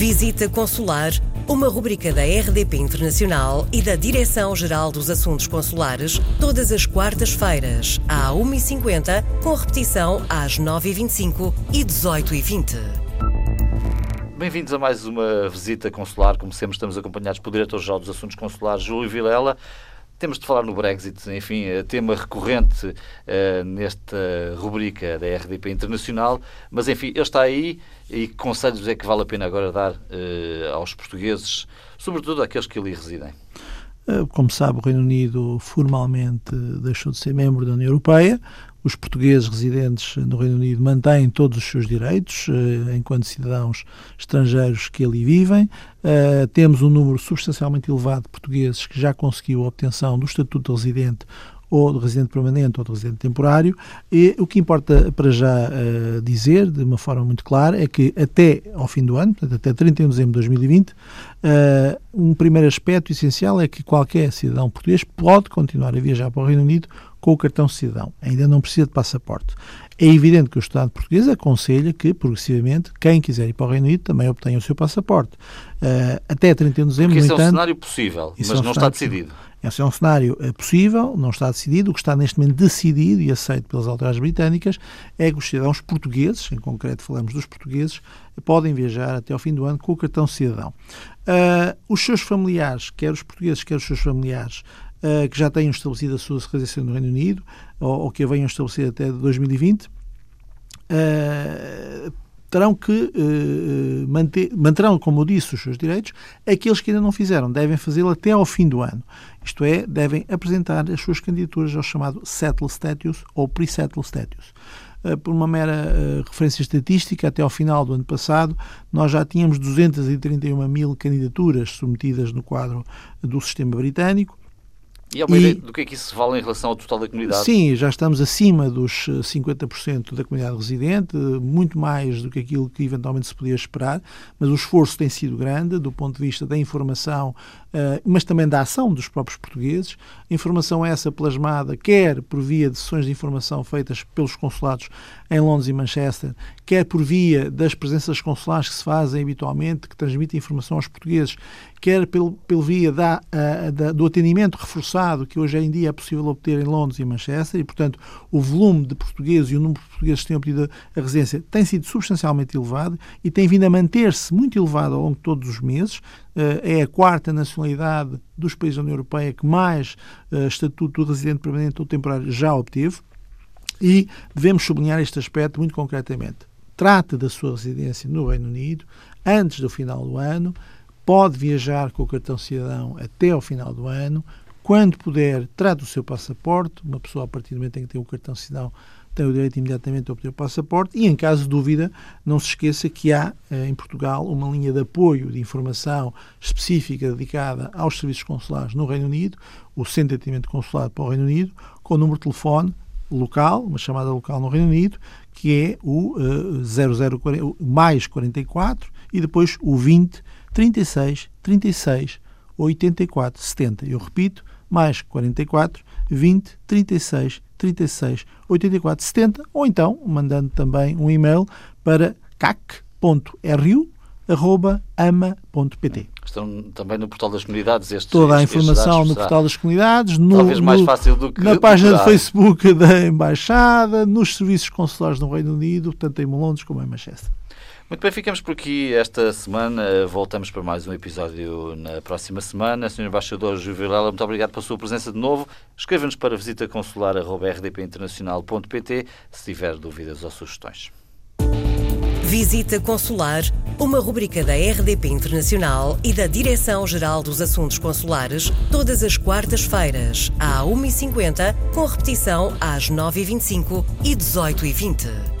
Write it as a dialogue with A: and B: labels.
A: Visita Consular, uma rubrica da RDP Internacional e da Direção-Geral dos Assuntos Consulares, todas as quartas-feiras, à 1h50, com repetição às 9h25 e 18h20.
B: Bem-vindos a mais uma visita consular. Como sempre, estamos acompanhados pelo Diretor-Geral dos Assuntos Consulares, Júlio Vilela. Temos de falar no Brexit, enfim, é tema recorrente uh, nesta rubrica da RDP Internacional, mas enfim, ele está aí e que conselhos é que vale a pena agora dar uh, aos portugueses, sobretudo àqueles que ali residem?
C: Eh, como sabe, o Reino Unido formalmente deixou de ser membro da União Europeia. Os portugueses residentes no Reino Unido mantêm todos os seus direitos eh, enquanto cidadãos estrangeiros que ali vivem. Uh, temos um número substancialmente elevado de portugueses que já conseguiu a obtenção do estatuto de residente ou de residente permanente ou de residente temporário. E o que importa para já uh, dizer, de uma forma muito clara, é que até ao fim do ano, portanto, até 31 de dezembro de 2020, uh, um primeiro aspecto essencial é que qualquer cidadão português pode continuar a viajar para o Reino Unido com o cartão cidadão. Ainda não precisa de passaporte. É evidente que o Estado português aconselha que, progressivamente, quem quiser ir para o Reino Unido também obtenha o seu passaporte. Uh, até 31 de dezembro,
B: Porque
C: no entanto,
B: é um cenário possível, mas
C: é um
B: não está decidido.
C: Esse é um cenário uh, possível, não está decidido. O que está neste momento decidido e aceito pelas autoridades britânicas é que os cidadãos portugueses, em concreto falamos dos portugueses, podem viajar até ao fim do ano com o cartão cidadão. Uh, os seus familiares, quer os portugueses, quer os seus familiares, uh, que já tenham estabelecido a sua residência no Reino Unido ou, ou que a venham estabelecer até 2020, uh, terão que uh, manter, manterão, como eu disse, os seus direitos. Aqueles que ainda não fizeram devem fazê-lo até ao fim do ano. Isto é, devem apresentar as suas candidaturas ao chamado Settle Status ou Pre-Settle Status. Por uma mera referência estatística, até ao final do ano passado, nós já tínhamos 231 mil candidaturas submetidas no quadro do sistema britânico
B: e há uma e, ideia do que é que isso vale em relação ao total da comunidade?
C: Sim, já estamos acima dos 50% da comunidade residente, muito mais do que aquilo que eventualmente se podia esperar, mas o esforço tem sido grande do ponto de vista da informação, uh, mas também da ação dos próprios portugueses. Informação essa plasmada quer por via de sessões de informação feitas pelos consulados em Londres e Manchester, quer por via das presenças consulares que se fazem habitualmente, que transmitem informação aos portugueses, quer pelo, pelo via da, uh, da, do atendimento reforçado que hoje em dia é possível obter em Londres e Manchester, e, portanto, o volume de portugueses e o número de portugueses que têm obtido a residência tem sido substancialmente elevado e tem vindo a manter-se muito elevado ao longo de todos os meses. Uh, é a quarta nacionalidade dos países da União Europeia que mais uh, estatuto de residente permanente ou temporário já obteve. E devemos sublinhar este aspecto muito concretamente. Trata da sua residência no Reino Unido antes do final do ano, pode viajar com o cartão cidadão até ao final do ano. Quando puder, trate o seu passaporte. Uma pessoa, a partir do momento em que tem o cartão cidadão, tem o direito imediatamente a obter o passaporte. E, em caso de dúvida, não se esqueça que há eh, em Portugal uma linha de apoio de informação específica dedicada aos serviços consulares no Reino Unido, o Centro de Atendimento Consular para o Reino Unido, com o número de telefone local, uma chamada local no Reino Unido, que é o uh, 0040, mais 44 e depois o 20 36 36 84 70. Eu repito, mais 44 20 36 36 84 70 ou então mandando também um e-mail para cac.ru@ama.pt.
B: Estão também no portal das comunidades estes
C: Toda a informação no portal das comunidades, no,
B: talvez mais fácil do que
C: na página do Facebook da Embaixada, nos serviços consulares no Reino Unido, tanto em Londres como em Manchester.
B: Muito bem, ficamos por aqui esta semana. Voltamos para mais um episódio na próxima semana. Sr. Embaixador Juvelela, muito obrigado pela sua presença de novo. Escreva-nos para visitaconsular.rdpinternacional.pt se tiver dúvidas ou sugestões.
A: Visita Consular, uma rubrica da RDP Internacional e da Direção-Geral dos Assuntos Consulares, todas as quartas-feiras, à 1h50, com repetição às 9h25 e 18h20.